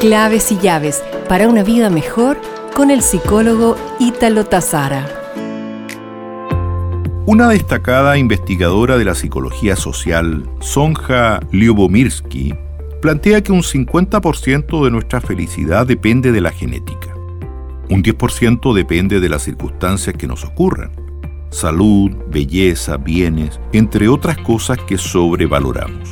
Claves y llaves para una vida mejor con el psicólogo Ítalo Tazara. Una destacada investigadora de la psicología social, Sonja Lyubomirsky, plantea que un 50% de nuestra felicidad depende de la genética. Un 10% depende de las circunstancias que nos ocurran. Salud, belleza, bienes, entre otras cosas que sobrevaloramos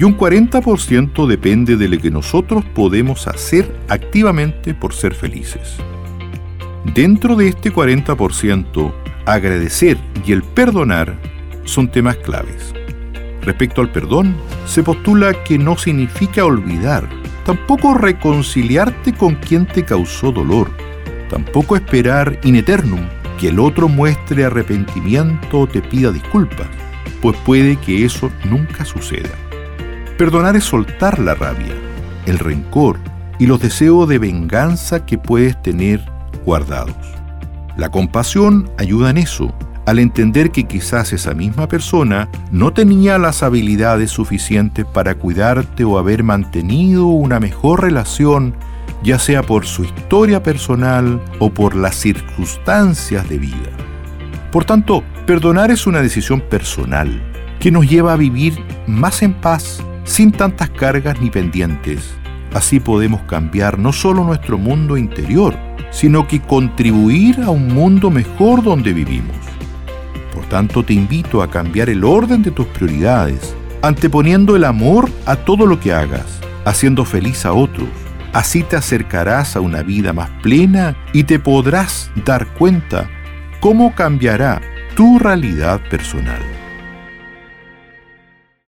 y un 40% depende de lo que nosotros podemos hacer activamente por ser felices. Dentro de este 40%, agradecer y el perdonar son temas claves. Respecto al perdón, se postula que no significa olvidar, tampoco reconciliarte con quien te causó dolor, tampoco esperar in eternum que el otro muestre arrepentimiento o te pida disculpas, pues puede que eso nunca suceda. Perdonar es soltar la rabia, el rencor y los deseos de venganza que puedes tener guardados. La compasión ayuda en eso, al entender que quizás esa misma persona no tenía las habilidades suficientes para cuidarte o haber mantenido una mejor relación, ya sea por su historia personal o por las circunstancias de vida. Por tanto, perdonar es una decisión personal que nos lleva a vivir más en paz sin tantas cargas ni pendientes. Así podemos cambiar no solo nuestro mundo interior, sino que contribuir a un mundo mejor donde vivimos. Por tanto, te invito a cambiar el orden de tus prioridades, anteponiendo el amor a todo lo que hagas, haciendo feliz a otros. Así te acercarás a una vida más plena y te podrás dar cuenta cómo cambiará tu realidad personal.